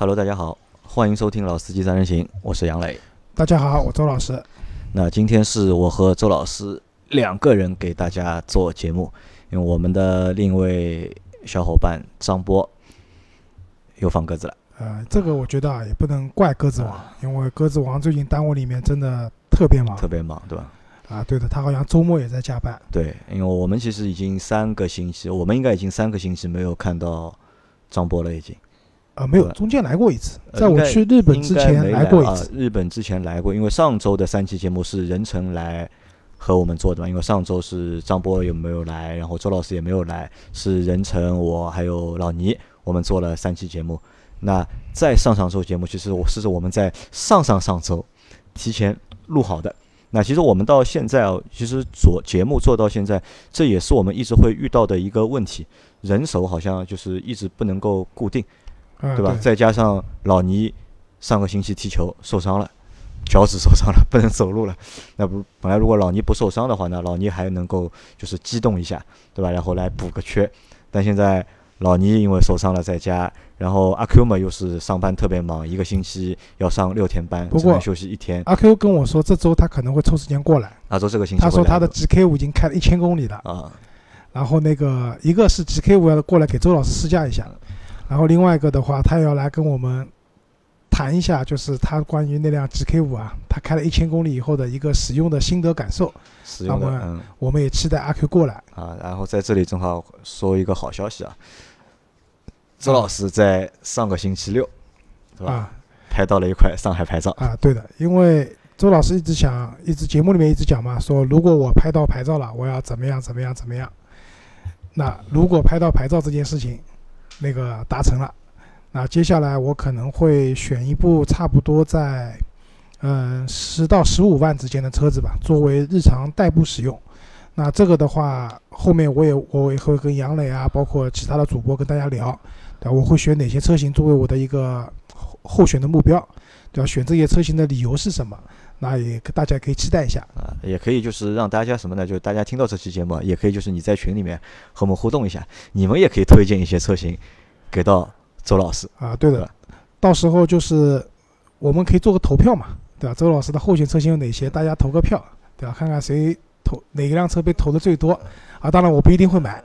Hello，大家好，欢迎收听《老司机三人行》，我是杨磊。大家好，我周老师。那今天是我和周老师两个人给大家做节目，因为我们的另一位小伙伴张波又放鸽子了。呃，这个我觉得啊，也不能怪鸽子王，因为鸽子王最近单位里面真的特别忙，特别忙，对吧？啊，对的，他好像周末也在加班。对，因为我们其实已经三个星期，我们应该已经三个星期没有看到张波了，已经。啊，没有，中间来过一次，在我去日本之前来过一次。日本之前来过，因为上周的三期节目是任成来和我们做的嘛。因为上周是张波有没有来，然后周老师也没有来，是任成我还有老倪，我们做了三期节目。那在上上周节目，其实我是我们在上上上周提前录好的。那其实我们到现在啊，其实做节目做到现在，这也是我们一直会遇到的一个问题，人手好像就是一直不能够固定。对吧？再加上老倪上个星期踢球受伤了，脚趾受伤了，不能走路了。那不本来如果老倪不受伤的话呢，老倪还能够就是激动一下，对吧？然后来补个缺。但现在老倪因为受伤了在家，然后阿 Q 嘛又是上班特别忙，一个星期要上六天班，只能休息一天。阿 Q 跟我说这周他可能会抽时间过来。他说这个星期他说他的 GK 五已经开了一千公里了啊。然后那个一个是 GK 五要过来给周老师试驾一下。然后另外一个的话，他要来跟我们谈一下，就是他关于那辆 GK 五啊，他开了一千公里以后的一个使用的心得感受。使用的，嗯，我们也期待阿 Q 过来啊。然后在这里正好说一个好消息啊，周老师在上个星期六，是吧？拍到了一块上海牌照啊。对的，因为周老师一直想，一直节目里面一直讲嘛，说如果我拍到牌照了，我要怎么样怎么样怎么样。那如果拍到牌照这件事情，那个达成了，那接下来我可能会选一部差不多在，嗯十到十五万之间的车子吧，作为日常代步使用。那这个的话，后面我也我也会跟杨磊啊，包括其他的主播跟大家聊，对吧？我会选哪些车型作为我的一个候选的目标，对吧？选这些车型的理由是什么？那也大家可以期待一下啊，也可以就是让大家什么呢？就是大家听到这期节目，也可以就是你在群里面和我们互动一下，你们也可以推荐一些车型给到周老师啊。对的，到时候就是我们可以做个投票嘛，对吧？周老师的候选车型有哪些？大家投个票，对吧？看看谁投哪一辆车被投的最多啊。当然我不一定会买。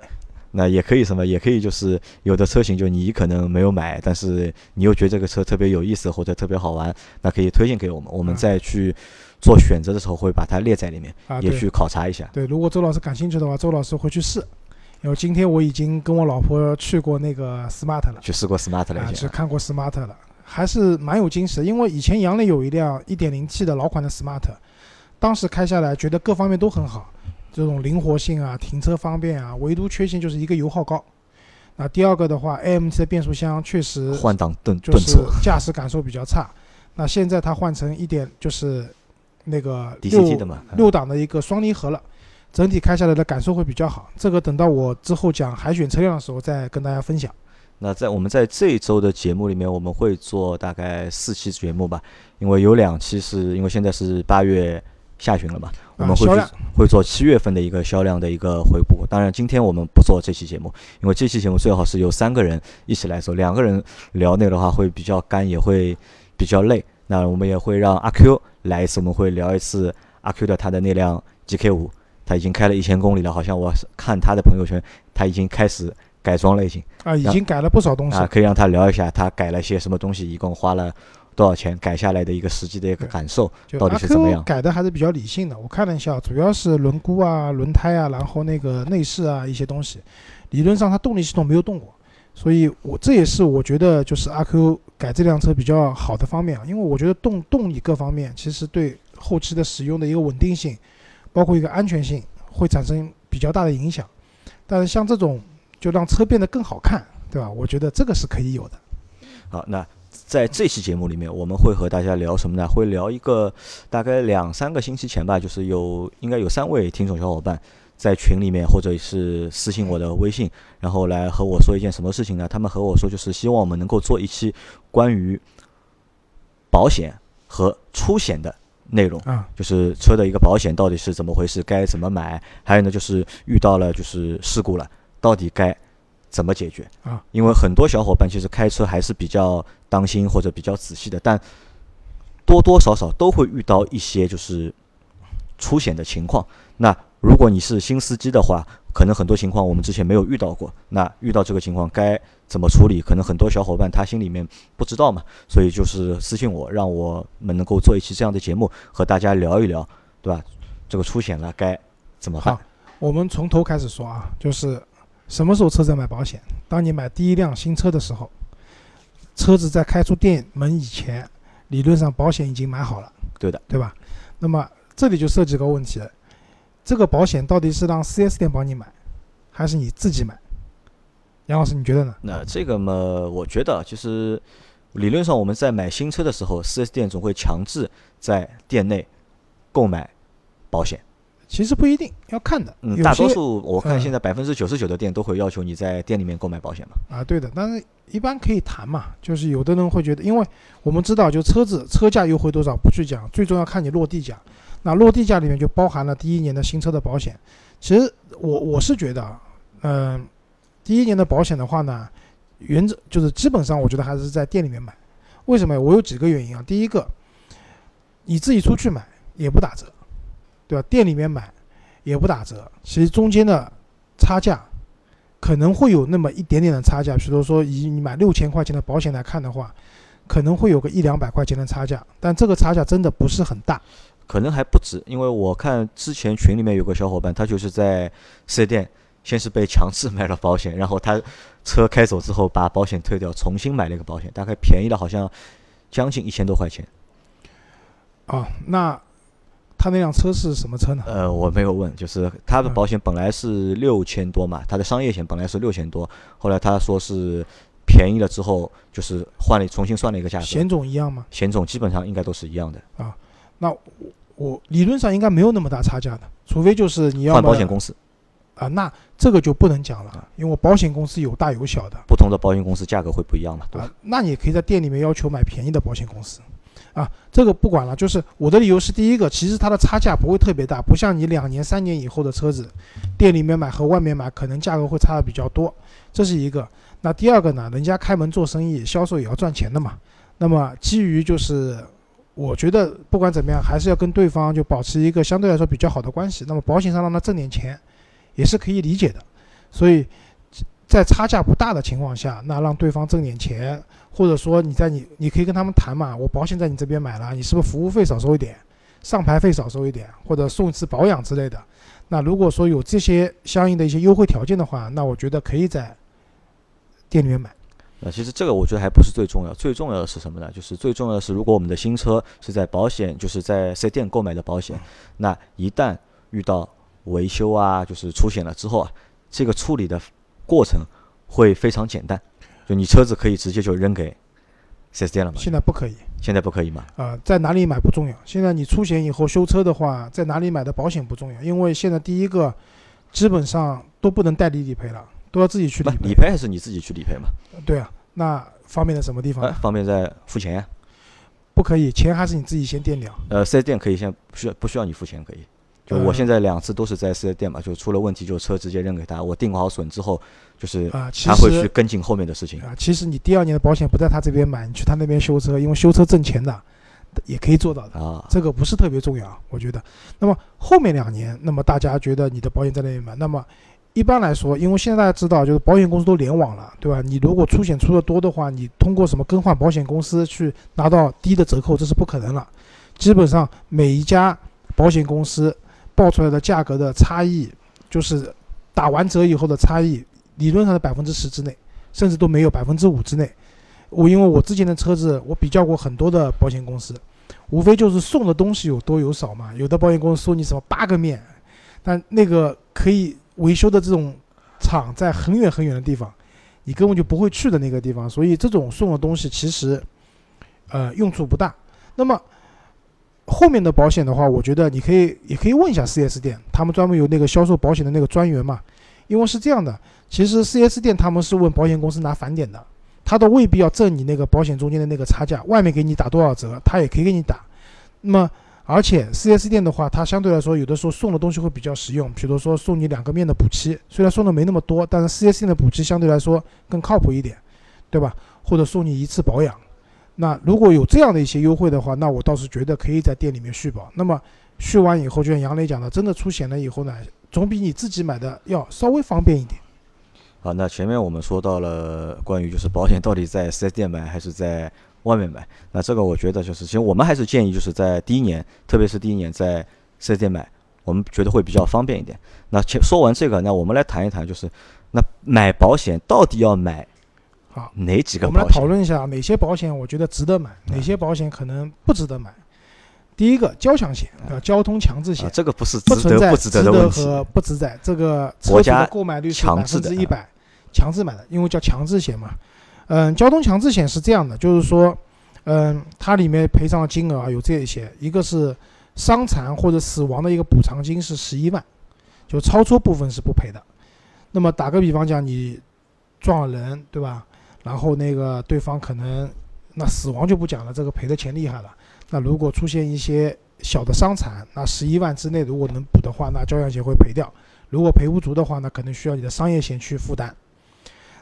那也可以什么？也可以就是有的车型就你可能没有买，但是你又觉得这个车特别有意思或者特别好玩，那可以推荐给我们，我们再去做选择的时候会把它列在里面，也去考察一下。对，如果周老师感兴趣的话，周老师会去试。因为今天我已经跟我老婆去过那个 smart 了，去试过 smart 了，啊，去看过 smart 了，还是蛮有惊喜的。因为以前杨磊有一辆 1.0T 的老款的 smart，当时开下来觉得各方面都很好。这种灵活性啊，停车方便啊，唯独缺陷就是一个油耗高。那第二个的话，AMT 的变速箱确实换挡顿就是驾驶感受比较差。那现在它换成一点就是那个六六档的一个双离合了，整体开下来的感受会比较好。这个等到我之后讲海选车辆的时候再跟大家分享。那在我们在这一周的节目里面，我们会做大概四期节目吧，因为有两期是因为现在是八月。下旬了嘛，我们会会做七月份的一个销量的一个回顾。当然，今天我们不做这期节目，因为这期节目最好是由三个人一起来做，两个人聊那个的话会比较干，也会比较累。那我们也会让阿 Q 来一次，我们会聊一次阿 Q 的他的那辆 GK 五，他已经开了一千公里了，好像我看他的朋友圈，他已经开始改装了，已经啊，已经改了不少东西啊，可以让他聊一下他改了些什么东西，一共花了。多少钱改下来的一个实际的一个感受，到底是怎么样？改的还是比较理性的。我看了一下，主要是轮毂啊、轮胎啊，然后那个内饰啊一些东西，理论上它动力系统没有动过，所以我这也是我觉得就是阿 Q 改这辆车比较好的方面啊。因为我觉得动动力各方面其实对后期的使用的一个稳定性，包括一个安全性会产生比较大的影响。但是像这种就让车变得更好看，对吧？我觉得这个是可以有的。好，那。在这期节目里面，我们会和大家聊什么呢？会聊一个大概两三个星期前吧，就是有应该有三位听众小伙伴在群里面或者是私信我的微信，然后来和我说一件什么事情呢？他们和我说，就是希望我们能够做一期关于保险和出险的内容啊，就是车的一个保险到底是怎么回事，该怎么买？还有呢，就是遇到了就是事故了，到底该怎么解决啊？因为很多小伙伴其实开车还是比较当心或者比较仔细的，但多多少少都会遇到一些就是出险的情况。那如果你是新司机的话，可能很多情况我们之前没有遇到过。那遇到这个情况该怎么处理？可能很多小伙伴他心里面不知道嘛，所以就是私信我，让我们能够做一期这样的节目，和大家聊一聊，对吧？这个出险了该怎么办？我们从头开始说啊，就是什么时候车子买保险？当你买第一辆新车的时候，车子在开出店门以前，理论上保险已经买好了。对的，对吧？那么这里就涉及个问题了。这个保险到底是让 4S 店帮你买，还是你自己买？杨老师，你觉得呢？那这个嘛，我觉得其实理论上我们在买新车的时候，4S 店总会强制在店内购买保险。其实不一定要看的。嗯，大多数我看现在百分之九十九的店都会要求你在店里面购买保险嘛。啊，对的，但是一般可以谈嘛。就是有的人会觉得，因为我们知道，就车子车价优惠多少不去讲，最重要看你落地价。那落地价里面就包含了第一年的新车的保险。其实我我是觉得，嗯，第一年的保险的话呢，原则就是基本上我觉得还是在店里面买。为什么？我有几个原因啊。第一个，你自己出去买也不打折，对吧？店里面买也不打折，其实中间的差价可能会有那么一点点的差价。比如说以你买六千块钱的保险来看的话，可能会有个一两百块钱的差价，但这个差价真的不是很大。可能还不止，因为我看之前群里面有个小伙伴，他就是在四 S 店，先是被强制买了保险，然后他车开走之后把保险退掉，重新买了一个保险，大概便宜了好像将近一千多块钱。哦，那他那辆车是什么车呢？呃，我没有问，就是他的保险本来是六千多嘛，他的商业险本来是六千多，后来他说是便宜了之后，就是换了重新算了一个价格。险种一样吗？险种基本上应该都是一样的。啊。那我我理论上应该没有那么大差价的，除非就是你要换保险公司啊，那这个就不能讲了，因为我保险公司有大有小的，不同的保险公司价格会不一样嘛，对吧？那你可以在店里面要求买便宜的保险公司，啊，这个不管了，就是我的理由是第一个，其实它的差价不会特别大，不像你两年三年以后的车子，店里面买和外面买可能价格会差的比较多，这是一个。那第二个呢，人家开门做生意，销售也要赚钱的嘛，那么基于就是。我觉得不管怎么样，还是要跟对方就保持一个相对来说比较好的关系。那么保险上让他挣点钱，也是可以理解的。所以在差价不大的情况下，那让对方挣点钱，或者说你在你你可以跟他们谈嘛，我保险在你这边买了，你是不是服务费少收一点，上牌费少收一点，或者送一次保养之类的。那如果说有这些相应的一些优惠条件的话，那我觉得可以在店里面买。呃，其实这个我觉得还不是最重要，最重要的是什么呢？就是最重要的是，如果我们的新车是在保险，就是在四 S 店购买的保险，那一旦遇到维修啊，就是出险了之后啊，这个处理的过程会非常简单，就你车子可以直接就扔给四 S 店了吗？现在不可以，现在不可以吗？啊，在哪里买不重要，现在你出险以后修车的话，在哪里买的保险不重要，因为现在第一个基本上都不能代理理赔了。都要自己去理理赔还是你自己去理赔嘛？对啊，那方便在什么地方？方便在付钱呀？不可以，钱还是你自己先垫掉。呃，四 S 店可以先不需要不需要你付钱可以。就我现在两次都是在四 S 店嘛，就出了问题就车直接扔给他，我定好损之后，就是他会去跟进后面的事情。啊，其实你第二年的保险不在他这边买，你去他那边修车，因为修车挣钱的，也可以做到的啊。这个不是特别重要，我觉得。那么后面两年，那么大家觉得你的保险在那边买，那么。一般来说，因为现在大家知道，就是保险公司都联网了，对吧？你如果出险出的多的话，你通过什么更换保险公司去拿到低的折扣，这是不可能了。基本上每一家保险公司报出来的价格的差异，就是打完折以后的差异，理论上的百分之十之内，甚至都没有百分之五之内。我因为我之前的车子，我比较过很多的保险公司，无非就是送的东西有多有少嘛。有的保险公司送你什么八个面，但那个可以。维修的这种厂在很远很远的地方，你根本就不会去的那个地方，所以这种送的东西其实，呃，用处不大。那么后面的保险的话，我觉得你可以也可以问一下 4S 店，他们专门有那个销售保险的那个专员嘛。因为是这样的，其实 4S 店他们是问保险公司拿返点的，他都未必要挣你那个保险中间的那个差价，外面给你打多少折，他也可以给你打。那么而且 4S 店的话，它相对来说有的时候送的东西会比较实用，比如说送你两个面的补漆，虽然送的没那么多，但是 4S 店的补漆相对来说更靠谱一点，对吧？或者送你一次保养。那如果有这样的一些优惠的话，那我倒是觉得可以在店里面续保。那么续完以后，就像杨磊讲的，真的出险了以后呢，总比你自己买的要稍微方便一点。好，那前面我们说到了关于就是保险到底在 4S 店买还是在外面买，那这个我觉得就是其实我们还是建议就是在第一年，特别是第一年在 4S 店买，我们觉得会比较方便一点。那前说完这个，那我们来谈一谈就是那买保险到底要买。好，哪几个？我们来讨论一下哪些保险我觉得值得买，哪些保险可能不值得买。第一个交强险啊，交通强制险，这个不是不存在值得和不值得，这个车主的购买率是百分之一百，强制买的，因为叫强制险嘛。嗯，交通强制险是这样的，就是说，嗯，它里面赔偿的金额啊有这一些，一个是伤残或者死亡的一个补偿金是十一万，就超出部分是不赔的。那么打个比方讲，你撞了人，对吧？然后那个对方可能那死亡就不讲了，这个赔的钱厉害了。那如果出现一些小的伤残，那十一万之内如果能补的话，那交强险会赔掉；如果赔不足的话，那可能需要你的商业险去负担。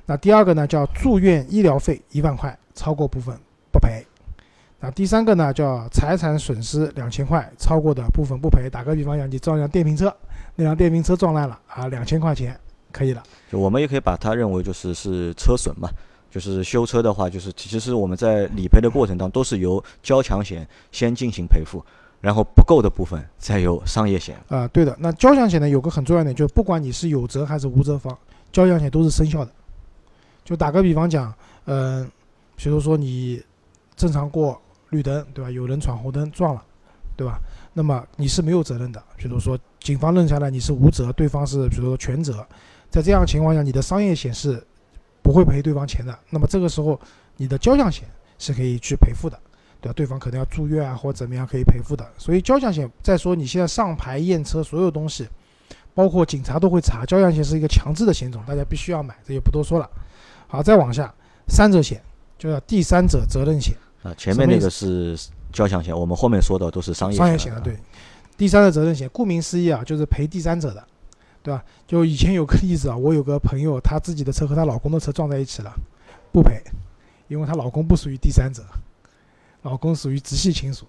那第二个呢，叫住院医疗费一万块，超过部分不赔。那第三个呢，叫财产损失两千块，超过的部分不赔。打个比方讲，你撞一辆电瓶车，那辆电瓶车撞烂了啊，两千块钱可以了。就我们也可以把它认为就是是车损嘛。就是修车的话，就是其实是我们在理赔的过程当中，都是由交强险先进行赔付，然后不够的部分再由商业险。啊，对的。那交强险呢，有个很重要点，就是不管你是有责还是无责方，交强险都是生效的。就打个比方讲，嗯，比如说你正常过绿灯，对吧？有人闯红灯撞了，对吧？那么你是没有责任的。比如说警方认下来你是无责，对方是比如说全责，在这样情况下，你的商业险是。不会赔对方钱的，那么这个时候你的交强险是可以去赔付的，对吧？对方可能要住院啊，或者怎么样可以赔付的。所以交强险，再说你现在上牌验车所有东西，包括警察都会查，交强险是一个强制的险种，大家必须要买，这就不多说了。好，再往下，三者险就叫第三者责任险啊，前面那个是交强险，我们后面说的都是商业商业险的，对。第三者责任险，顾名思义啊，就是赔第三者的。对吧？就以前有个例子啊，我有个朋友，她自己的车和她老公的车撞在一起了，不赔，因为她老公不属于第三者，老公属于直系亲属，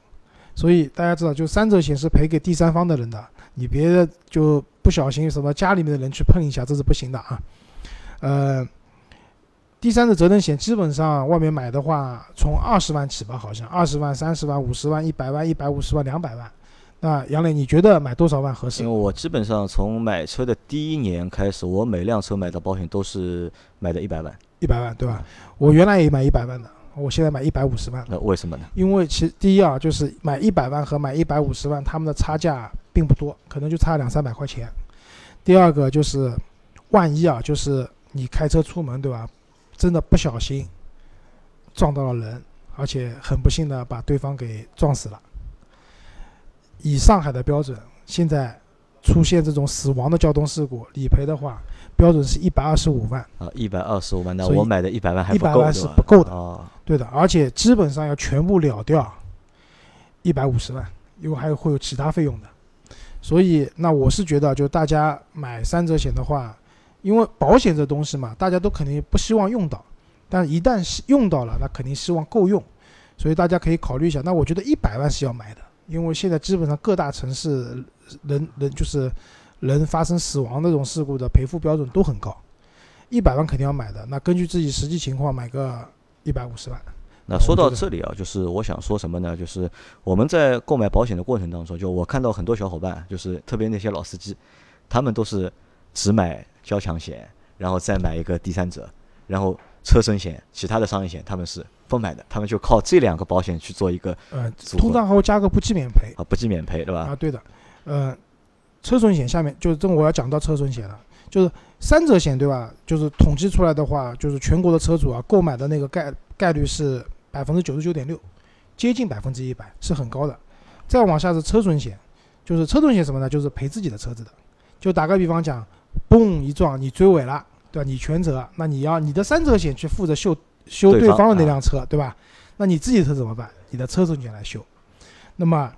所以大家知道，就三者险是赔给第三方的人的，你别就不小心什么家里面的人去碰一下，这是不行的啊。呃，第三者责任险基本上外面买的话，从二十万起吧，好像二十万、三十万、五十万、一百万、一百五十万、两百万。那杨磊，你觉得买多少万合适？因为我基本上从买车的第一年开始，我每辆车买的保险都是买的一百万，一百万对吧？我原来也买一百万的，我现在买一百五十万。那为什么呢？因为其第一啊，就是买一百万和买一百五十万，他们的差价并不多，可能就差两三百块钱。第二个就是，万一啊，就是你开车出门对吧，真的不小心撞到了人，而且很不幸的把对方给撞死了。以上海的标准，现在出现这种死亡的交通事故，理赔的话，标准是一百二十五万啊，一百二十五万，那我买的一百万还不够，一百万是不够的啊，对的，而且基本上要全部了掉一百五十万，因为还有会有其他费用的，所以那我是觉得，就大家买三者险的话，因为保险这东西嘛，大家都肯定不希望用到，但一旦是用到了，那肯定希望够用，所以大家可以考虑一下。那我觉得一百万是要买的。因为现在基本上各大城市人人就是人发生死亡那种事故的赔付标准都很高，一百万肯定要买的。那根据自己实际情况买个一百五十万。那说到这里啊，就是我想说什么呢？就是我们在购买保险的过程当中，就我看到很多小伙伴，就是特别那些老司机，他们都是只买交强险，然后再买一个第三者，然后车身险、其他的商业险他们是。不买的，他们就靠这两个保险去做一个呃，通常还会加个不计免赔啊，不计免赔对吧？啊，对的，呃，车损险下面就是这我要讲到车损险了，就是三者险对吧？就是统计出来的话，就是全国的车主啊购买的那个概概率是百分之九十九点六，接近百分之一百，是很高的。再往下是车损险，就是车损险什么呢？就是赔自己的车子的。就打个比方讲，嘣一撞你追尾了，对吧？你全责，那你要你的三者险去负责修。修对方的那辆车，对吧？那你自己的车怎么办？你的车损险来修。那么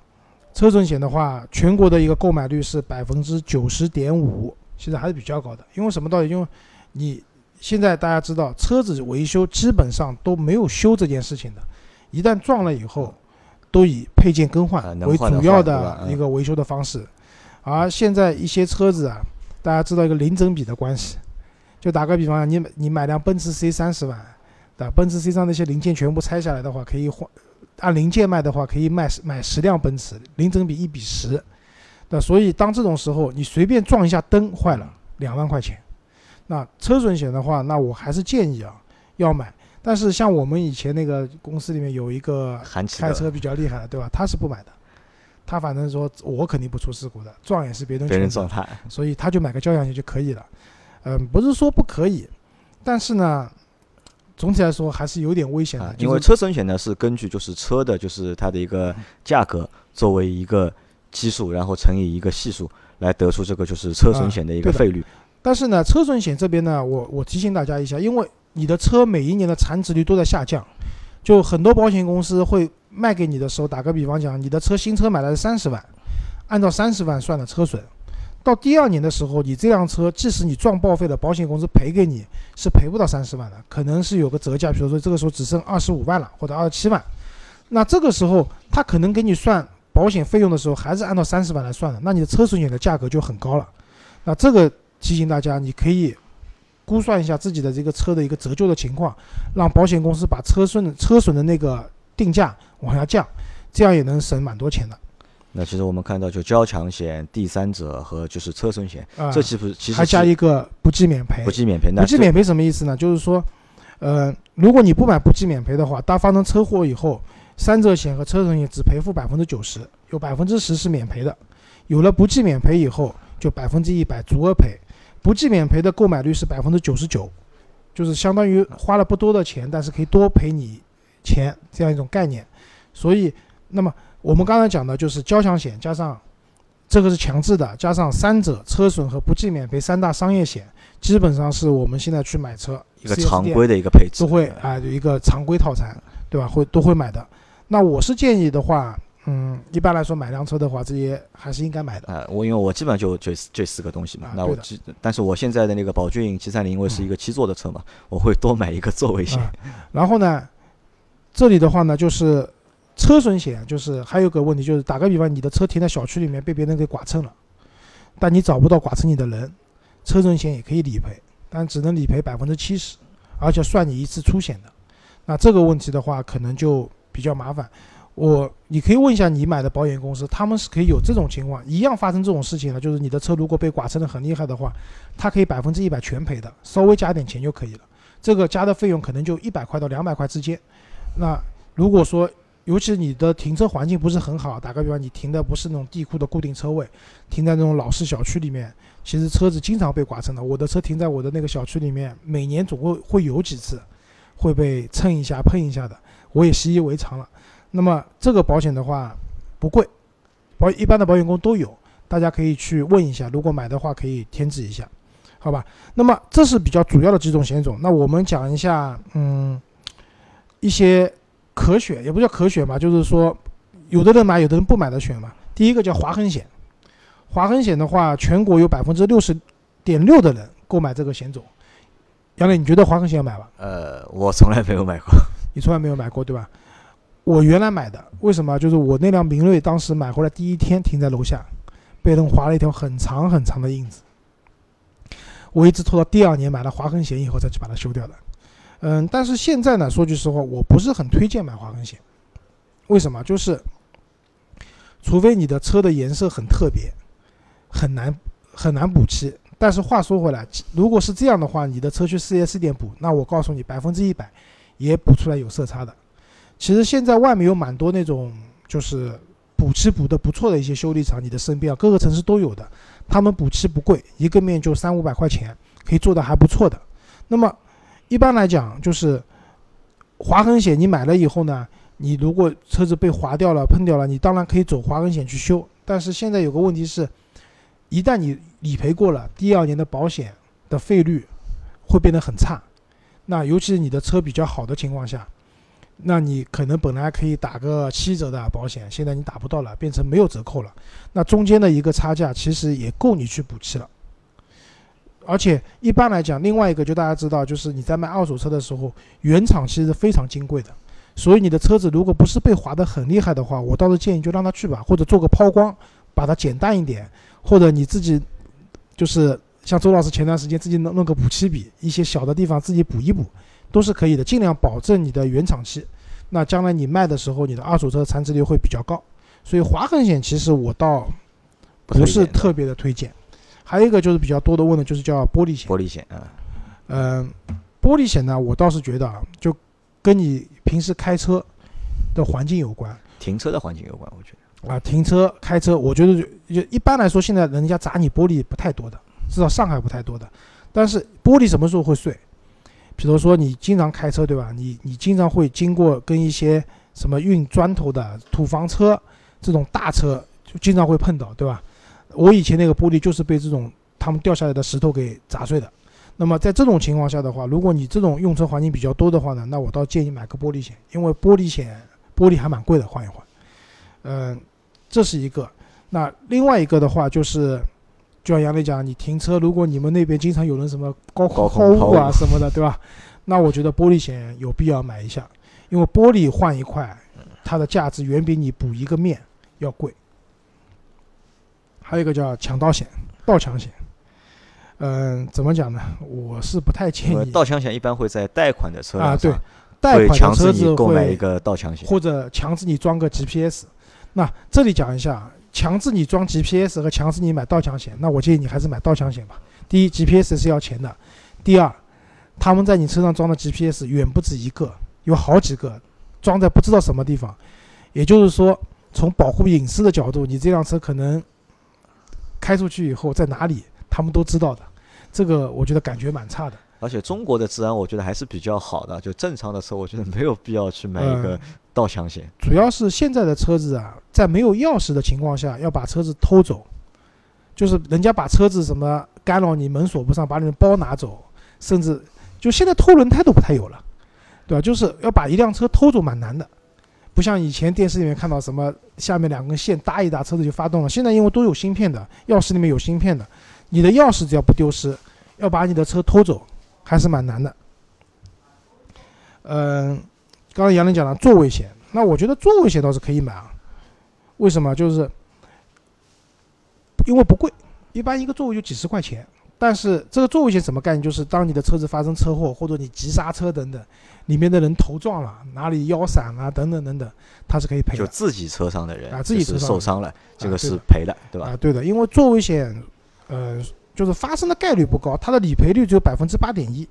车损险的话，全国的一个购买率是百分之九十点五，现在还是比较高的。因为什么道理？因为你现在大家知道，车子维修基本上都没有修这件事情的，一旦撞了以后，都以配件更换为主要的一个维修的方式。而现在一些车子啊，大家知道一个零整比的关系，就打个比方，你你买辆奔驰 C 三十万，对吧？奔驰 C 上那些零件全部拆下来的话，可以换。按零件卖的话，可以卖买十辆奔驰，零整比一比十，那所以当这种时候，你随便撞一下灯坏了，两万块钱。那车损险的话，那我还是建议啊，要买。但是像我们以前那个公司里面有一个开车比较厉害的，对吧？他是不买的，他反正说我肯定不出事故的，撞也是别人别人撞他，所以他就买个交强险就可以了。嗯，不是说不可以，但是呢。总体来说还是有点危险的，因为车损险呢是根据就是车的就是它的一个价格作为一个基数，然后乘以一个系数来得出这个就是车损险的一个费率。但是呢，车损险这边呢，我我提醒大家一下，因为你的车每一年的残值率都在下降，就很多保险公司会卖给你的时候，打个比方讲，你的车新车买来是三十万，按照三十万算的车损。到第二年的时候，你这辆车即使你撞报废了，保险公司赔给你是赔不到三十万的，可能是有个折价，比如说这个时候只剩二十五万了，或者二十七万。那这个时候他可能给你算保险费用的时候，还是按照三十万来算的，那你的车损险的价格就很高了。那这个提醒大家，你可以估算一下自己的这个车的一个折旧的情况，让保险公司把车损车损的那个定价往下降，这样也能省蛮多钱的。那其实我们看到，就交强险、第三者和就是车损险，这其实其实还加一个不计免赔。不计免赔，不计免赔什么意思呢？就是说，呃，如果你不买不计免赔的话，当发生车祸以后，三者险和车损险只赔付百分之九十，有百分之十是免赔的。有了不计免赔以后，就百分之一百足额赔。不计免赔的购买率是百分之九十九，就是相当于花了不多的钱，但是可以多赔你钱这样一种概念。所以，那么。我们刚才讲的就是交强险加上这个是强制的，加上三者车损和不计免赔三大商业险，基本上是我们现在去买车一个常规的一个配置，都会啊有一个常规套餐，对吧？会都会买的。那我是建议的话，嗯，一般来说买辆车的话，这些还是应该买的。啊，我因为我基本上就这这四个东西嘛。那我基，但是我现在的那个宝骏七三零，因为是一个七座的车嘛，我会多买一个座位险。然后呢，这里的话呢，就是。车损险就是还有个问题，就是打个比方，你的车停在小区里面被别人给剐蹭了，但你找不到剐蹭你的人，车损险也可以理赔，但只能理赔百分之七十，而且算你一次出险的。那这个问题的话，可能就比较麻烦。我你可以问一下你买的保险公司，他们是可以有这种情况，一样发生这种事情的，就是你的车如果被剐蹭的很厉害的话，它可以百分之一百全赔的，稍微加点钱就可以了。这个加的费用可能就一百块到两百块之间。那如果说尤其你的停车环境不是很好，打个比方，你停的不是那种地库的固定车位，停在那种老式小区里面，其实车子经常被剐蹭的。我的车停在我的那个小区里面，每年总会会有几次会被蹭一下、碰一下的，我也习以为常了。那么这个保险的话不贵，保一般的保险公司都有，大家可以去问一下，如果买的话可以添置一下，好吧？那么这是比较主要的几种险种。那我们讲一下，嗯，一些。可选也不叫可选吧，就是说，有的人买，有的人不买的选嘛。第一个叫划痕险，划痕险的话，全国有百分之六十点六的人购买这个险种。杨磊，你觉得划痕险要买吧？呃，我从来没有买过。你从来没有买过对吧？我原来买的，为什么？就是我那辆明锐当时买回来第一天停在楼下，被人划了一条很长很长的印子。我一直拖到第二年买了划痕险以后，再去把它修掉的。嗯，但是现在呢，说句实话，我不是很推荐买划痕险。为什么？就是，除非你的车的颜色很特别，很难很难补漆。但是话说回来，如果是这样的话，你的车去 4S 店补，那我告诉你，百分之一百也补出来有色差的。其实现在外面有蛮多那种就是补漆补的不错的一些修理厂，你的身边啊，各个城市都有的。他们补漆不贵，一个面就三五百块钱，可以做的还不错的。那么。一般来讲，就是划痕险，你买了以后呢，你如果车子被划掉了、碰掉了，你当然可以走划痕险去修。但是现在有个问题是，一旦你理赔过了，第二年的保险的费率会变得很差。那尤其是你的车比较好的情况下，那你可能本来可以打个七折的保险，现在你打不到了，变成没有折扣了。那中间的一个差价其实也够你去补漆了。而且一般来讲，另外一个就大家知道，就是你在卖二手车的时候，原厂其实非常金贵的。所以你的车子如果不是被划得很厉害的话，我倒是建议就让它去吧，或者做个抛光，把它减淡一点，或者你自己就是像周老师前段时间自己弄弄个补漆笔，一些小的地方自己补一补，都是可以的，尽量保证你的原厂漆。那将来你卖的时候，你的二手车残值率会比较高。所以划痕险其实我倒不是特别的推荐。还有一个就是比较多的问的就是叫玻璃险。玻璃险啊，嗯，玻璃险呢，我倒是觉得啊，就跟你平时开车的环境有关，停车的环境有关，我觉得啊，停车开车，我觉得就就一般来说，现在人家砸你玻璃不太多的，至少上海不太多的。但是玻璃什么时候会碎？比如说你经常开车，对吧？你你经常会经过跟一些什么运砖头的土房车这种大车，就经常会碰到，对吧？我以前那个玻璃就是被这种他们掉下来的石头给砸碎的。那么在这种情况下的话，如果你这种用车环境比较多的话呢，那我倒建议买个玻璃险，因为玻璃险玻璃还蛮贵的，换一换。嗯，这是一个。那另外一个的话就是，就像杨磊讲，你停车，如果你们那边经常有人什么高空抛物啊什么的，对吧？那我觉得玻璃险有必要买一下，因为玻璃换一块，它的价值远比你补一个面要贵。还有一个叫抢盗险、盗抢险。嗯，怎么讲呢？我是不太建议。盗抢险一般会在贷款的车啊，对，贷款的车子购买一个盗抢险，或者强制你装个 GPS。那这里讲一下，强制你装 GPS 和强制你买盗抢险，那我建议你还是买盗抢险吧。第一，GPS 是要钱的；第二，他们在你车上装的 GPS 远不止一个，有好几个，装在不知道什么地方。也就是说，从保护隐私的角度，你这辆车可能开出去以后在哪里？他们都知道的，这个我觉得感觉蛮差的。而且中国的治安我觉得还是比较好的，就正常的车，我觉得没有必要去买一个盗抢险。主要是现在的车子啊，在没有钥匙的情况下要把车子偷走，就是人家把车子什么干扰你门锁不上，把你的包拿走，甚至就现在偷轮胎都不太有了，对吧？就是要把一辆车偷走蛮难的，不像以前电视里面看到什么下面两根线搭一搭车子就发动了。现在因为都有芯片的，钥匙里面有芯片的。你的钥匙只要不丢失，要把你的车偷走还是蛮难的。嗯，刚刚杨林讲了座位险，那我觉得座位险倒是可以买啊。为什么？就是因为不贵，一般一个座位就几十块钱。但是这个座位险什么概念？就是当你的车子发生车祸或者你急刹车等等，里面的人头撞了，哪里腰闪啊等等等等，它是可以赔的。就自己车上的人啊，自己车上受伤了，这个是赔的，对吧？啊，对的，因为座位险。呃，就是发生的概率不高，它的理赔率只有百分之八点一，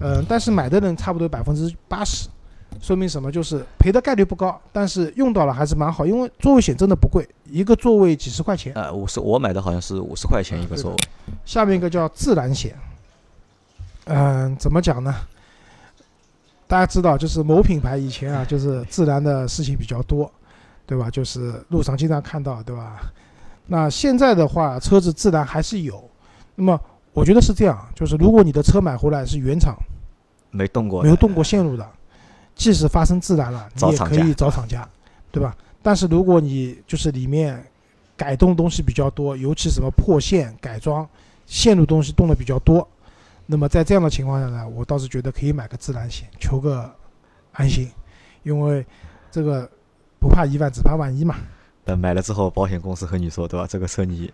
嗯，但是买的人差不多百分之八十，说明什么？就是赔的概率不高，但是用到了还是蛮好，因为座位险真的不贵，一个座位几十块钱。呃，五十，我买的好像是五十块钱一个座位。下面一个叫自燃险，嗯，怎么讲呢？大家知道，就是某品牌以前啊，就是自燃的事情比较多，对吧？就是路上经常看到，对吧？那现在的话，车子自燃还是有。那么我觉得是这样，就是如果你的车买回来是原厂，没动过，没有动过线路的，即使发生自燃了，你也可以找厂家，对吧？但是如果你就是里面改动东西比较多，尤其什么破线、改装、线路东西动的比较多，那么在这样的情况下呢，我倒是觉得可以买个自燃险，求个安心，因为这个不怕一万，只怕万一嘛。等买了之后，保险公司和你说，对吧？这个车你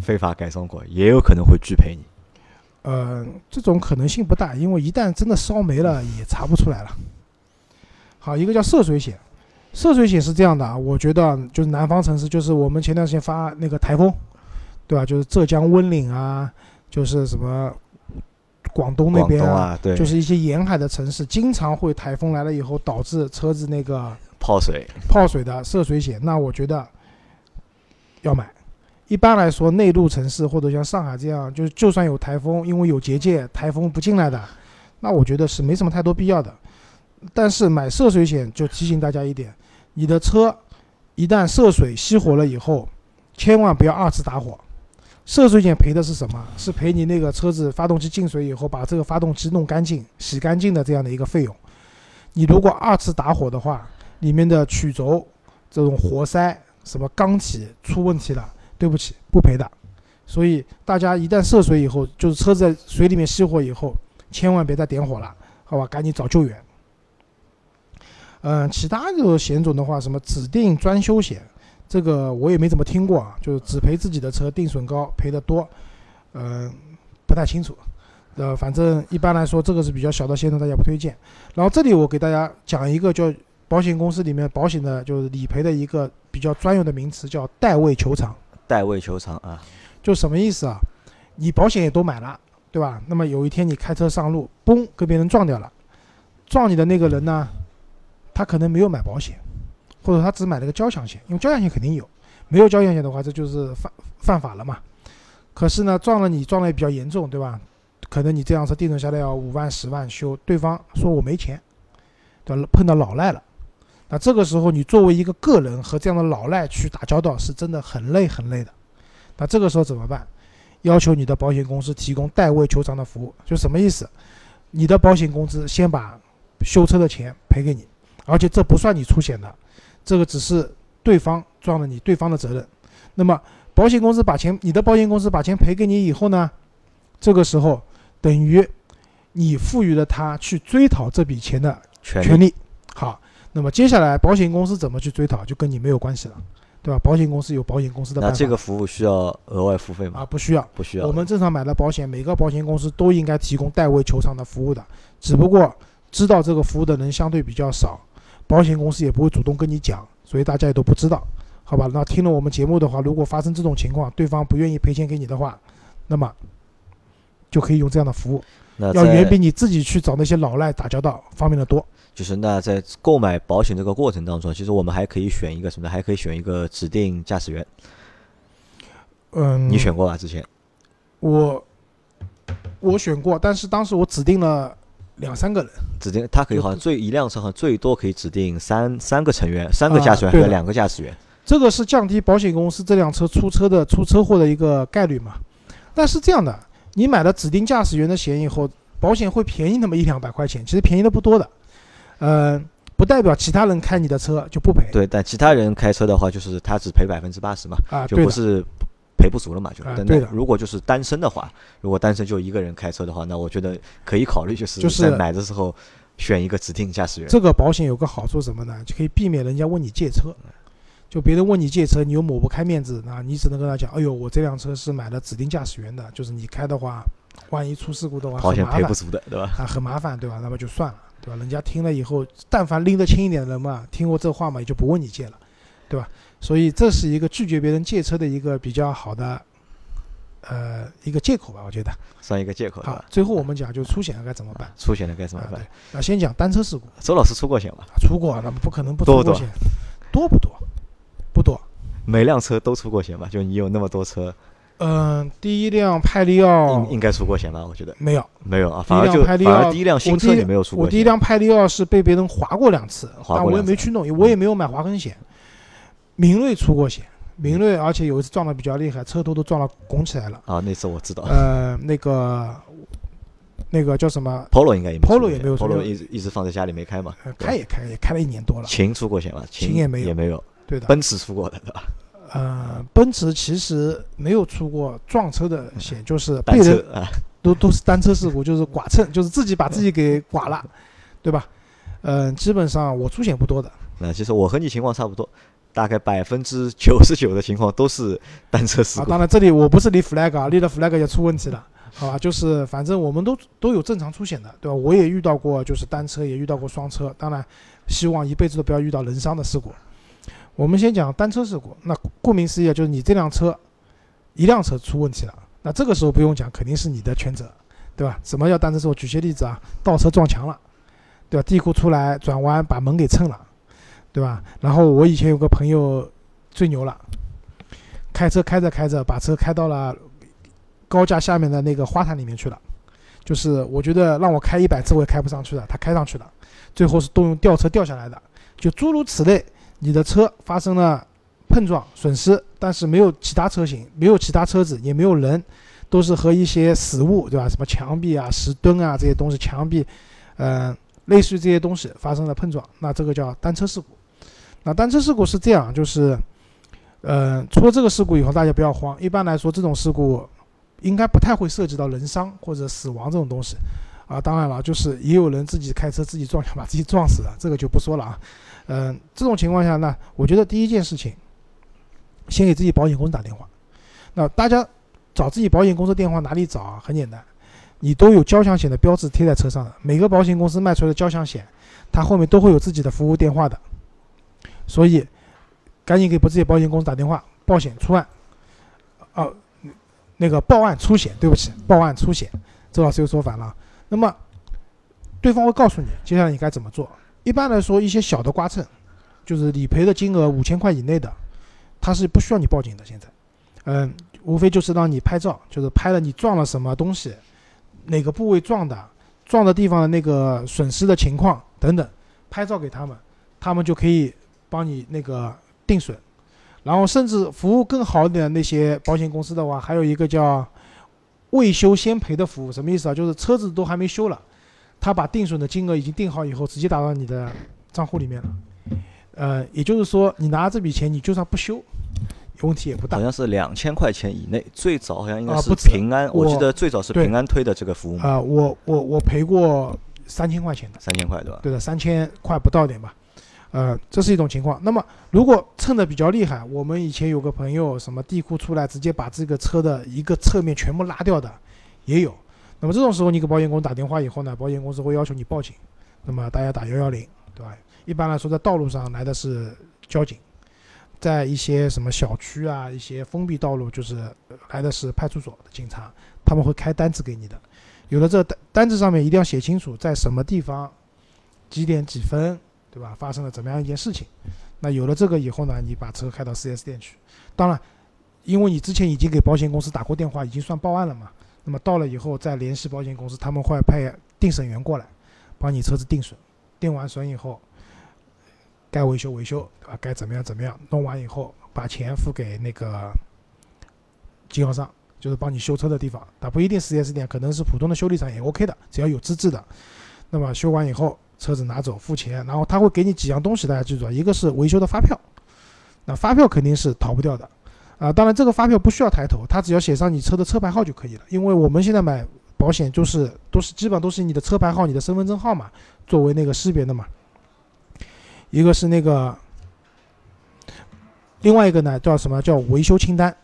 非法改装过，也有可能会拒赔你。呃，这种可能性不大，因为一旦真的烧没了，也查不出来了。好，一个叫涉水险，涉水险是这样的啊，我觉得就是南方城市，就是我们前段时间发那个台风，对吧？就是浙江温岭啊，就是什么广东那边啊，对，就是一些沿海的城市，经常会台风来了以后导致车子那个。泡水，泡水的涉水险，那我觉得要买。一般来说，内陆城市或者像上海这样，就就算有台风，因为有结界，台风不进来的，那我觉得是没什么太多必要的。但是买涉水险，就提醒大家一点：你的车一旦涉水熄火了以后，千万不要二次打火。涉水险赔的是什么？是赔你那个车子发动机进水以后，把这个发动机弄干净、洗干净的这样的一个费用。你如果二次打火的话，里面的曲轴、这种活塞、什么缸体出问题了，对不起，不赔的。所以大家一旦涉水以后，就是车子在水里面熄火以后，千万别再点火了，好吧？赶紧找救援。嗯，其他的险种的话，什么指定专修险，这个我也没怎么听过啊，就是只赔自己的车，定损高，赔的多，嗯，不太清楚。呃，反正一般来说，这个是比较小的险种，大家不推荐。然后这里我给大家讲一个叫保险公司里面保险的，就是理赔的一个比较专用的名词，叫代位求偿。代位求偿啊。就什么意思啊？你保险也都买了，对吧？那么有一天你开车上路，嘣，跟别人撞掉了。撞你的那个人呢，他可能没有买保险，或者他只买了个交强险，因为交强险肯定有。没有交强险的话，这就是犯犯法了嘛。可是呢，撞了你撞的也比较严重，对吧？可能你这辆车定损下来要五万、十万修，对方说我没钱，对？碰到老赖了，那这个时候你作为一个个人和这样的老赖去打交道，是真的很累很累的。那这个时候怎么办？要求你的保险公司提供代位求偿的服务，就什么意思？你的保险公司先把修车的钱赔给你，而且这不算你出险的，这个只是对方撞了你对方的责任。那么保险公司把钱，你的保险公司把钱赔给你以后呢？这个时候等于你赋予了他去追讨这笔钱的权利。好，那么接下来保险公司怎么去追讨，就跟你没有关系了。对吧？保险公司有保险公司的。那这个服务需要额外付费吗？啊，不需要，不需要。我们正常买的保险，每个保险公司都应该提供代位求偿的服务的。只不过知道这个服务的人相对比较少，保险公司也不会主动跟你讲，所以大家也都不知道，好吧？那听了我们节目的话，如果发生这种情况，对方不愿意赔钱给你的话，那么就可以用这样的服务，要远比你自己去找那些老赖打交道方便的多。就是那在购买保险这个过程当中，其实我们还可以选一个什么？还可以选一个指定驾驶员。嗯，你选过吧？之前我我选过，但是当时我指定了两三个人。指定他可以好像最一辆车好像最多可以指定三三个成员，三个驾驶员和两个驾驶员。这个是降低保险公司这辆车出车的出车祸的一个概率嘛？但是这样的，你买了指定驾驶员的险以后，保险会便宜那么一两百块钱，其实便宜的不多的。呃，不代表其他人开你的车就不赔。对，但其他人开车的话，就是他只赔百分之八十嘛，啊，就不是赔不足了嘛，就。对的。如果就是单身的话，如果单身就一个人开车的话，那我觉得可以考虑，就是在买的时候选一个指定驾驶员。这个保险有个好处什么呢？就可以避免人家问你借车。就别人问你借车，你又抹不开面子，那你只能跟他讲：“哎呦，我这辆车是买了指定驾驶员的，就是你开的话，万一出事故的话，保险赔不足的，对吧？啊，很麻烦，对吧？那么就算了。”对吧？人家听了以后，但凡拎得清一点的人嘛，听过这话嘛，也就不问你借了，对吧？所以这是一个拒绝别人借车的一个比较好的，呃，一个借口吧，我觉得算一个借口。好，最后我们讲就出险了该怎么办？出险了该怎么办？那先讲单车事故。周老师出过险吗？出过，那不可能不出过险。多不多？不多。每辆车都出过险吧？就你有那么多车。嗯，第一辆派利奥应应该出过险吧？我觉得没有，没有啊。反而就反而第一辆新车也没有出过。我第一辆派利奥是被别人划过两次，但我也没去弄，我也没有买划痕险。明锐出过险，明锐而且有一次撞的比较厉害，车头都撞了拱起来了。啊，那次我知道。呃，那个那个叫什么？Polo 应该也 Polo 也没有，Polo 一直一直放在家里没开嘛。开也开，也开了一年多了。秦出过险吗？秦也没有，也没有。对的。奔驰出过的，对吧？呃，奔驰其实没有出过撞车的险，就是被人都都是单车事故，就是剐蹭，就是自己把自己给剐了，对吧？嗯，基本上我出险不多的。那其实我和你情况差不多，大概百分之九十九的情况都是单车事故。当然，这里我不是立 flag 啊，立了 flag 也出问题了，好吧？就是反正我们都都有正常出险的，对吧？我也遇到过，就是单车也遇到过双车，当然希望一辈子都不要遇到人伤的事故。我们先讲单车事故，那顾名思义就是你这辆车，一辆车出问题了，那这个时候不用讲，肯定是你的全责，对吧？什么叫单车事故？举些例子啊，倒车撞墙了，对吧？地库出来转弯把门给蹭了，对吧？然后我以前有个朋友最牛了，开车开着开着把车开到了高架下面的那个花坛里面去了，就是我觉得让我开一百次我也开不上去的，他开上去了，最后是动用吊车吊下来的，就诸如此类。你的车发生了碰撞损失，但是没有其他车型，没有其他车子，也没有人，都是和一些死物，对吧？什么墙壁啊、石墩啊这些东西，墙壁，嗯，类似于这些东西发生了碰撞，那这个叫单车事故。那单车事故是这样，就是，呃，出了这个事故以后，大家不要慌。一般来说，这种事故应该不太会涉及到人伤或者死亡这种东西。啊，当然了，就是也有人自己开车自己撞墙把自己撞死了，这个就不说了啊。嗯，这种情况下呢，我觉得第一件事情，先给自己保险公司打电话。那大家找自己保险公司电话哪里找啊？很简单，你都有交强险的标志贴在车上的，每个保险公司卖出来的交强险，它后面都会有自己的服务电话的。所以，赶紧给不自己保险公司打电话报险出案。哦，那个报案出险，对不起，报案出险，周老师又说反了。那么，对方会告诉你接下来你该怎么做。一般来说，一些小的刮蹭，就是理赔的金额五千块以内的，他是不需要你报警的。现在，嗯，无非就是让你拍照，就是拍了你撞了什么东西，哪个部位撞的，撞的地方的那个损失的情况等等，拍照给他们，他们就可以帮你那个定损。然后，甚至服务更好的那些保险公司的话，还有一个叫。未修先赔的服务什么意思啊？就是车子都还没修了，他把定损的金额已经定好以后，直接打到你的账户里面了。呃，也就是说，你拿这笔钱，你就算不修，问题也不大。好像是两千块钱以内，最早好像应该是平安，我记得最早是平安推的这个服务。啊，我我我赔过三千块钱的。三千块对吧？对的，三千块不到点吧。呃，这是一种情况。那么，如果蹭的比较厉害，我们以前有个朋友，什么地库出来，直接把这个车的一个侧面全部拉掉的，也有。那么这种时候，你给保险公司打电话以后呢，保险公司会要求你报警。那么大家打幺幺零，对吧？一般来说，在道路上来的是交警，在一些什么小区啊，一些封闭道路，就是来的是派出所的警察，他们会开单子给你的。有了这单单子上面一定要写清楚，在什么地方，几点几分。对吧？发生了怎么样一件事情？那有了这个以后呢，你把车开到 4S 店去。当然，因为你之前已经给保险公司打过电话，已经算报案了嘛。那么到了以后再联系保险公司，他们会派定损员过来，帮你车子定损。定完损以后，该维修维修，对吧？该怎么样怎么样？弄完以后，把钱付给那个经销商，就是帮你修车的地方。它不一定 4S 店，可能是普通的修理厂也 OK 的，只要有资质的。那么修完以后。车子拿走付钱，然后他会给你几样东西，大家记住啊，一个是维修的发票，那发票肯定是逃不掉的，啊，当然这个发票不需要抬头，他只要写上你车的车牌号就可以了，因为我们现在买保险就是都是基本上都是你的车牌号、你的身份证号码作为那个识别的嘛，一个是那个，另外一个呢叫什么叫维修清单。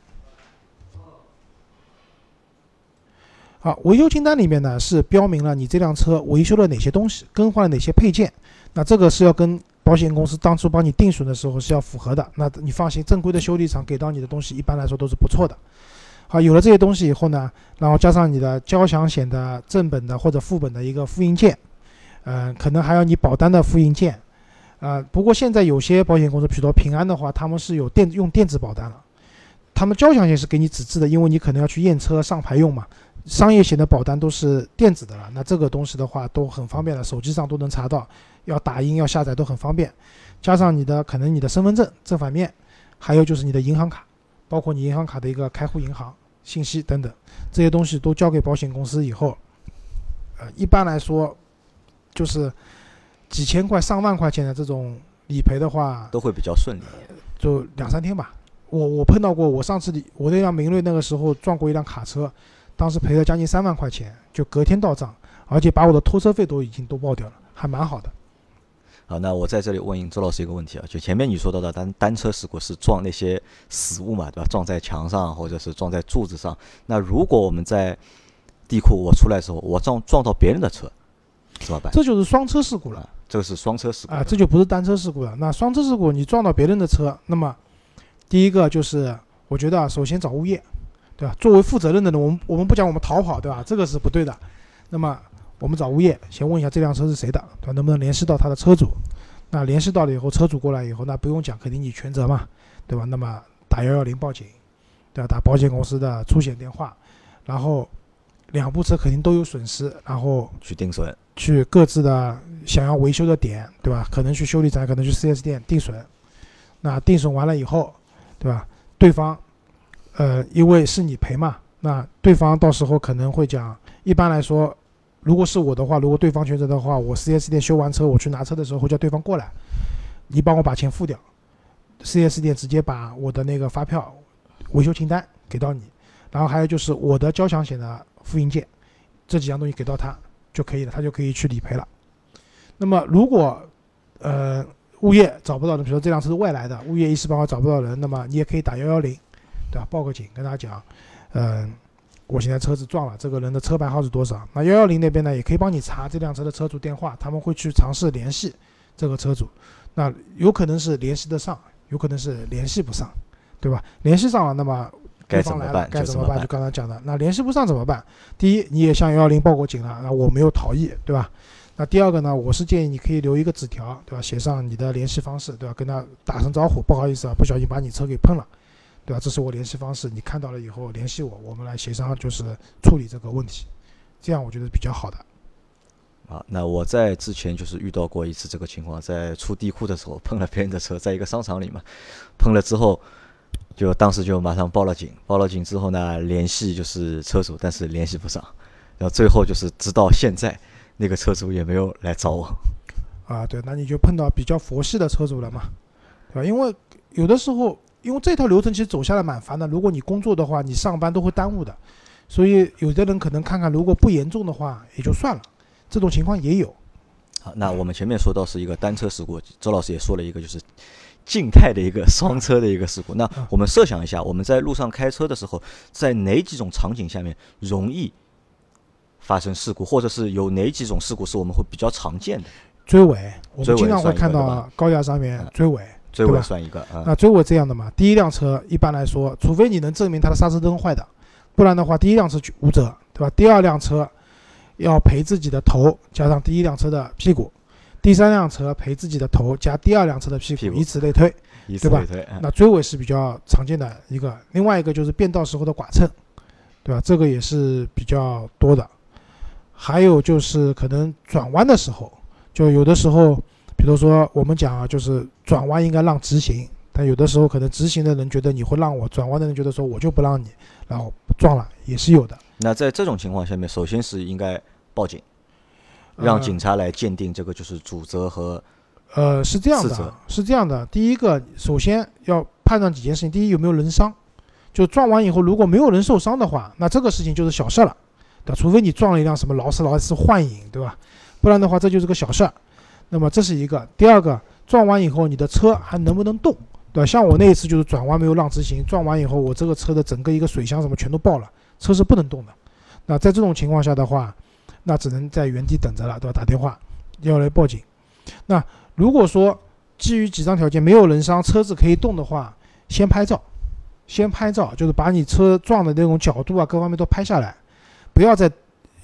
好，维修清单里面呢是标明了你这辆车维修了哪些东西，更换了哪些配件。那这个是要跟保险公司当初帮你定损的时候是要符合的。那你放心，正规的修理厂给到你的东西一般来说都是不错的。好，有了这些东西以后呢，然后加上你的交强险的正本的或者副本的一个复印件，嗯，可能还有你保单的复印件。啊，不过现在有些保险公司，比如说平安的话，他们是有电用电子保单了。他们交强险是给你纸质的，因为你可能要去验车上牌用嘛。商业险的保单都是电子的了，那这个东西的话都很方便了，手机上都能查到，要打印要下载都很方便。加上你的可能你的身份证正反面，还有就是你的银行卡，包括你银行卡的一个开户银行信息等等，这些东西都交给保险公司以后，呃，一般来说就是几千块上万块钱的这种理赔的话，都会比较顺利，就两三天吧。我我碰到过，我上次我那辆明锐那个时候撞过一辆卡车。当时赔了将近三万块钱，就隔天到账，而且把我的拖车费都已经都报掉了，还蛮好的。好，那我在这里问周老师一个问题啊，就前面你说到的单单车事故是撞那些死物嘛，对吧？撞在墙上或者是撞在柱子上。那如果我们在地库我出来的时候，我撞撞到别人的车，怎么办？这就是双车事故了。这个是双车事故啊，这就不是单车事故了。那双车事故你撞到别人的车，那么第一个就是我觉得啊，首先找物业。对吧？作为负责任的人，我们我们不讲我们逃跑，对吧？这个是不对的。那么我们找物业，先问一下这辆车是谁的，对吧？能不能联系到他的车主？那联系到了以后，车主过来以后，那不用讲，肯定你全责嘛，对吧？那么打幺幺零报警，对吧？打保险公司的出险电话，然后两部车肯定都有损失，然后去定损，去各自的想要维修的点，对吧？可能去修理厂，可能去 4S 店定损。那定损完了以后，对吧？对方。呃，因为是你赔嘛，那对方到时候可能会讲，一般来说，如果是我的话，如果对方全责的话，我 4S 店修完车，我去拿车的时候会叫对方过来，你帮我把钱付掉，4S 店直接把我的那个发票、维修清单给到你，然后还有就是我的交强险的复印件，这几样东西给到他就可以了，他就可以去理赔了。那么如果呃物业找不到人，比如说这辆车是外来的，物业一时半会找不到人，那么你也可以打幺幺零，对吧？报个警，跟他讲，嗯。我现在车子撞了，这个人的车牌号是多少？那幺幺零那边呢，也可以帮你查这辆车的车主电话，他们会去尝试联系这个车主。那有可能是联系得上，有可能是联系不上，对吧？联系上了，那么对方来了该怎么办？就刚才讲的，那联系不上怎么办？第一，你也向幺幺零报过警了，那我没有逃逸，对吧？那第二个呢，我是建议你可以留一个纸条，对吧？写上你的联系方式，对吧？跟他打声招呼，不好意思啊，不小心把你车给碰了。对吧？这是我联系方式，你看到了以后联系我，我们来协商，就是处理这个问题，这样我觉得比较好的。啊，那我在之前就是遇到过一次这个情况，在出地库的时候碰了别人的车，在一个商场里嘛，碰了之后，就当时就马上报了警，报了警之后呢，联系就是车主，但是联系不上，然后最后就是直到现在，那个车主也没有来找我。啊，对，那你就碰到比较佛系的车主了嘛，对吧？因为有的时候。因为这套流程其实走下来蛮烦的，如果你工作的话，你上班都会耽误的，所以有的人可能看看，如果不严重的话也就算了，这种情况也有。好，那我们前面说到是一个单车事故，周老师也说了一个就是静态的一个双车的一个事故。那我们设想一下，我们在路上开车的时候，在哪几种场景下面容易发生事故，或者是有哪几种事故是我们会比较常见的？追尾，我们经常会看到高架上面追尾。追尾算一个啊，那追尾这样的嘛，第一辆车一般来说，除非你能证明它的刹车灯坏的，不然的话，第一辆车无责，对吧？第二辆车要赔自己的头加上第一辆车的屁股，第三辆车赔自己的头加第二辆车的屁股，以此类推，对吧？那追尾是比较常见的一个，另外一个就是变道时候的剐蹭，对吧？这个也是比较多的，还有就是可能转弯的时候，就有的时候。比如说，我们讲啊，就是转弯应该让直行，但有的时候可能直行的人觉得你会让我，转弯的人觉得说我就不让你，然后撞了也是有的。那在这种情况下面，首先是应该报警，让警察来鉴定这个就是主责和呃是这样的，是这样的。第一个，首先要判断几件事情：第一，有没有人伤？就撞完以后如果没有人受伤的话，那这个事情就是小事了，对吧？除非你撞了一辆什么劳斯莱斯幻影，对吧？不然的话，这就是个小事儿。那么这是一个，第二个撞完以后你的车还能不能动，对吧？像我那一次就是转弯没有让直行，撞完以后我这个车的整个一个水箱什么全都爆了，车是不能动的。那在这种情况下的话，那只能在原地等着了，对吧？打电话要来报警。那如果说基于几张条件没有人伤，车子可以动的话，先拍照，先拍照就是把你车撞的那种角度啊各方面都拍下来，不要再。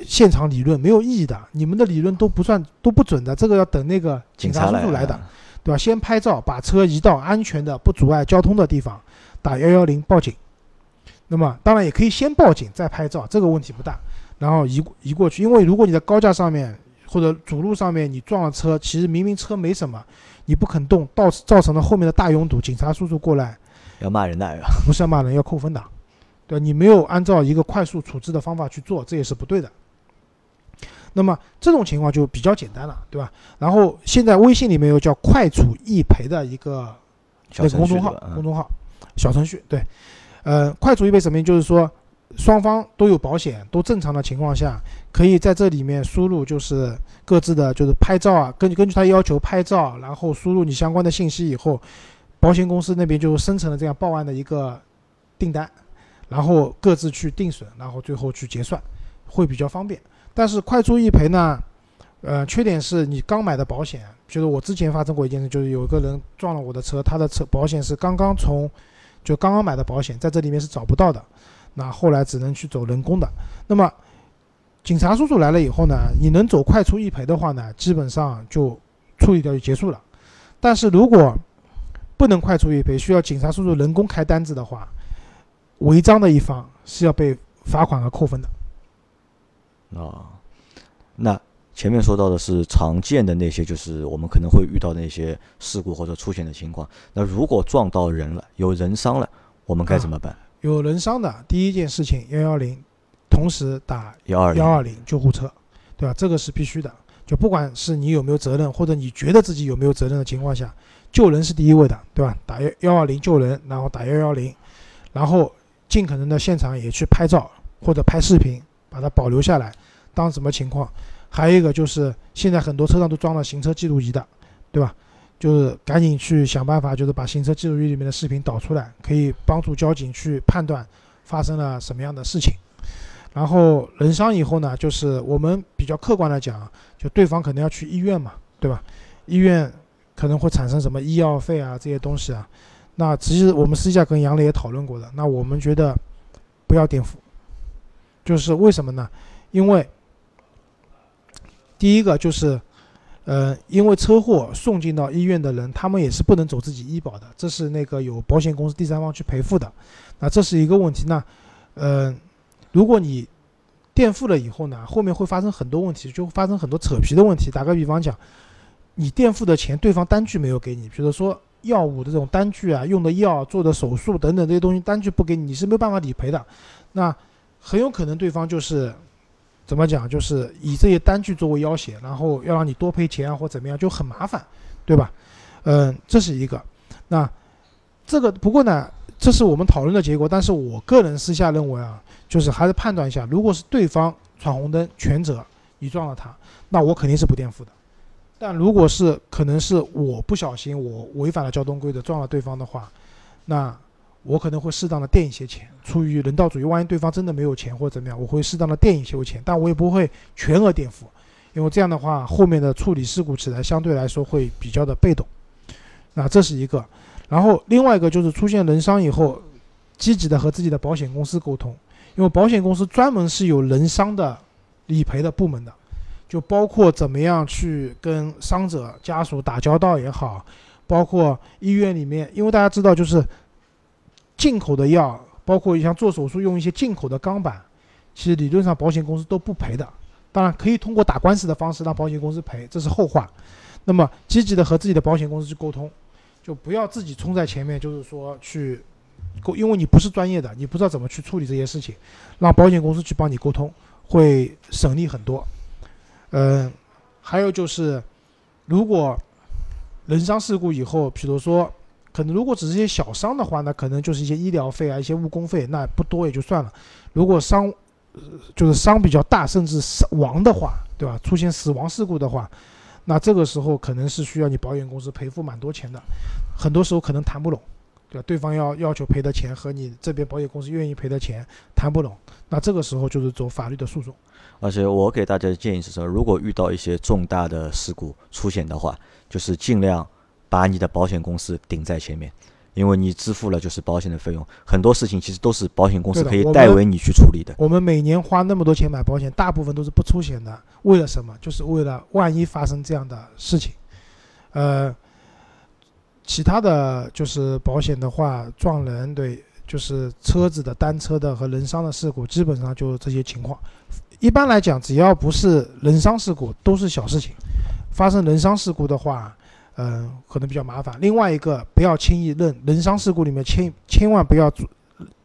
现场理论没有意义的，你们的理论都不算都不准的，这个要等那个警察叔叔来的，对吧？先拍照，把车移到安全的、不阻碍交通的地方，打幺幺零报警。那么当然也可以先报警再拍照，这个问题不大。然后移移过去，因为如果你在高架上面或者主路上面你撞了车，其实明明车没什么，你不肯动，造造成了后面的大拥堵，警察叔叔过来要骂人的，不是要骂人要扣分的，对吧？你没有按照一个快速处置的方法去做，这也是不对的。那么这种情况就比较简单了，对吧？然后现在微信里面有叫“快处易赔”的一个那个公众号，公众号小程序，对，呃，快处易赔什么？就是说双方都有保险，都正常的情况下，可以在这里面输入就是各自的就是拍照啊，根据根据他要求拍照，然后输入你相关的信息以后，保险公司那边就生成了这样报案的一个订单，然后各自去定损，然后最后去结算，会比较方便。但是快速易赔呢，呃，缺点是你刚买的保险，就是我之前发生过一件事，就是有一个人撞了我的车，他的车保险是刚刚从，就刚刚买的保险，在这里面是找不到的，那后来只能去走人工的。那么警察叔叔来了以后呢，你能走快速易赔的话呢，基本上就处理掉就结束了。但是如果不能快速易赔，需要警察叔叔人工开单子的话，违章的一方是要被罚款和扣分的。啊，那前面说到的是常见的那些，就是我们可能会遇到那些事故或者出险的情况。那如果撞到人了，有人伤了，我们该怎么办？有人伤的第一件事情，幺幺零，同时打幺二幺二零救护车，对吧？这个是必须的。就不管是你有没有责任，或者你觉得自己有没有责任的情况下，救人是第一位的，对吧？打幺幺二零救人，然后打幺幺零，然后尽可能的现场也去拍照或者拍视频，把它保留下来，当什么情况？还有一个就是现在很多车上都装了行车记录仪的，对吧？就是赶紧去想办法，就是把行车记录仪里面的视频导出来，可以帮助交警去判断发生了什么样的事情。然后人伤以后呢，就是我们比较客观的讲，就对方可能要去医院嘛，对吧？医院可能会产生什么医药费啊这些东西啊。那其实我们私下跟杨磊也讨论过的。那我们觉得不要垫付，就是为什么呢？因为第一个就是，呃，因为车祸送进到医院的人，他们也是不能走自己医保的，这是那个有保险公司第三方去赔付的。那这是一个问题。那，呃。如果你垫付了以后呢，后面会发生很多问题，就发生很多扯皮的问题。打个比方讲，你垫付的钱，对方单据没有给你，比如说药物的这种单据啊，用的药、做的手术等等这些东西，单据不给你，你是没有办法理赔的。那很有可能对方就是怎么讲，就是以这些单据作为要挟，然后要让你多赔钱啊，或怎么样，就很麻烦，对吧？嗯，这是一个。那这个不过呢，这是我们讨论的结果，但是我个人私下认为啊。就是还是判断一下，如果是对方闯红灯全责，你撞了他，那我肯定是不垫付的。但如果是可能是我不小心，我违反了交通规则撞了对方的话，那我可能会适当的垫一些钱，出于人道主义。万一对方真的没有钱或者怎么样，我会适当的垫一些钱，但我也不会全额垫付，因为这样的话后面的处理事故起来相对来说会比较的被动。那这是一个，然后另外一个就是出现人伤以后，积极的和自己的保险公司沟通。因为保险公司专门是有人伤的理赔的部门的，就包括怎么样去跟伤者家属打交道也好，包括医院里面，因为大家知道，就是进口的药，包括像做手术用一些进口的钢板，其实理论上保险公司都不赔的。当然可以通过打官司的方式让保险公司赔，这是后话。那么积极的和自己的保险公司去沟通，就不要自己冲在前面，就是说去。沟，因为你不是专业的，你不知道怎么去处理这些事情，让保险公司去帮你沟通，会省力很多。嗯，还有就是，如果人伤事故以后，比如说，可能如果只是一些小伤的话，那可能就是一些医疗费啊，一些误工费，那不多也就算了。如果伤，呃就是伤比较大，甚至死亡的话，对吧？出现死亡事故的话，那这个时候可能是需要你保险公司赔付蛮多钱的，很多时候可能谈不拢。对吧对方要要求赔的钱和你这边保险公司愿意赔的钱谈不拢，那这个时候就是走法律的诉讼。而且我给大家的建议是说，如果遇到一些重大的事故出险的话，就是尽量把你的保险公司顶在前面，因为你支付了就是保险的费用，很多事情其实都是保险公司可以代为你去处理的。我们每年花那么多钱买保险，大部分都是不出险的，为了什么？就是为了万一发生这样的事情，呃。其他的就是保险的话，撞人对，就是车子的单车的和人伤的事故，基本上就这些情况。一般来讲，只要不是人伤事故，都是小事情。发生人伤事故的话，嗯，可能比较麻烦。另外一个，不要轻易认人伤事故里面千千万不要主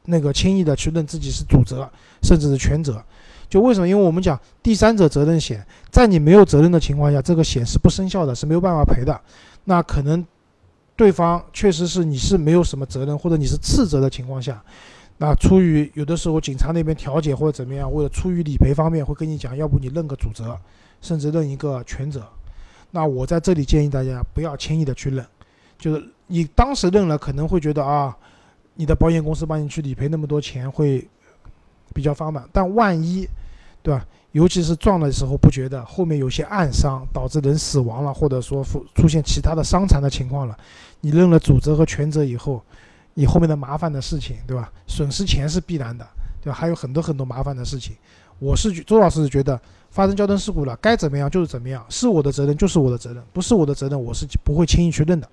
那个轻易的去认自己是主责，甚至是全责。就为什么？因为我们讲第三者责任险，在你没有责任的情况下，这个险是不生效的，是没有办法赔的。那可能。对方确实是你是没有什么责任，或者你是次责的情况下，那出于有的时候警察那边调解或者怎么样，为了出于理赔方面会跟你讲，要不你认个主责，甚至认一个全责。那我在这里建议大家不要轻易的去认，就是你当时认了可能会觉得啊，你的保险公司帮你去理赔那么多钱会比较方便，但万一，对吧？尤其是撞的时候不觉得，后面有些暗伤导致人死亡了，或者说出出现其他的伤残的情况了，你认了主责和全责以后，你后面的麻烦的事情，对吧？损失钱是必然的，对吧？还有很多很多麻烦的事情。我是周老师是觉得，发生交通事故了，该怎么样就是怎么样，是我的责任就是我的责任，不是我的责任我是不会轻易去认的。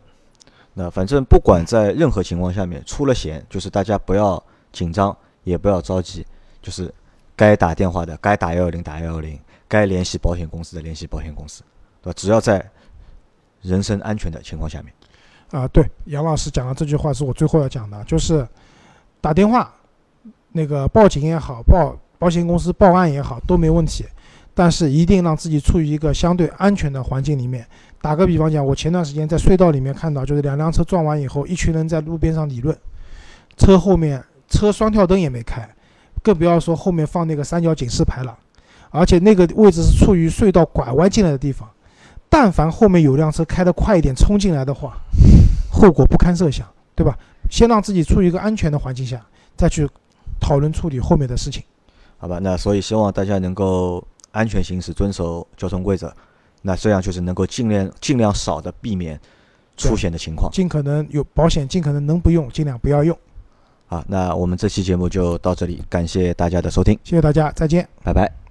那反正不管在任何情况下面出了险，就是大家不要紧张，也不要着急，就是。该打电话的，该打幺幺零打幺幺零，该联系保险公司的联系保险公司，对吧？只要在人身安全的情况下面。啊，对，杨老师讲的这句话是我最后要讲的，就是打电话，那个报警也好，报保险公司报案也好都没问题，但是一定让自己处于一个相对安全的环境里面。打个比方讲，我前段时间在隧道里面看到，就是两辆车撞完以后，一群人在路边上理论，车后面车双跳灯也没开，更不要说后面放那个三角警示牌了，而且那个位置是处于隧道拐弯进来的地方，但凡后面有辆车开得快一点冲进来的话，后果不堪设想，对吧？先让自己处于一个安全的环境下，再去讨论处理后面的事情。好吧，那所以希望大家能够安全行驶，遵守交通规则。那这样就是能够尽量尽量少的避免出险的情况，尽可能有保险，尽可能能不用尽量不要用。好，那我们这期节目就到这里，感谢大家的收听，谢谢大家，再见，拜拜。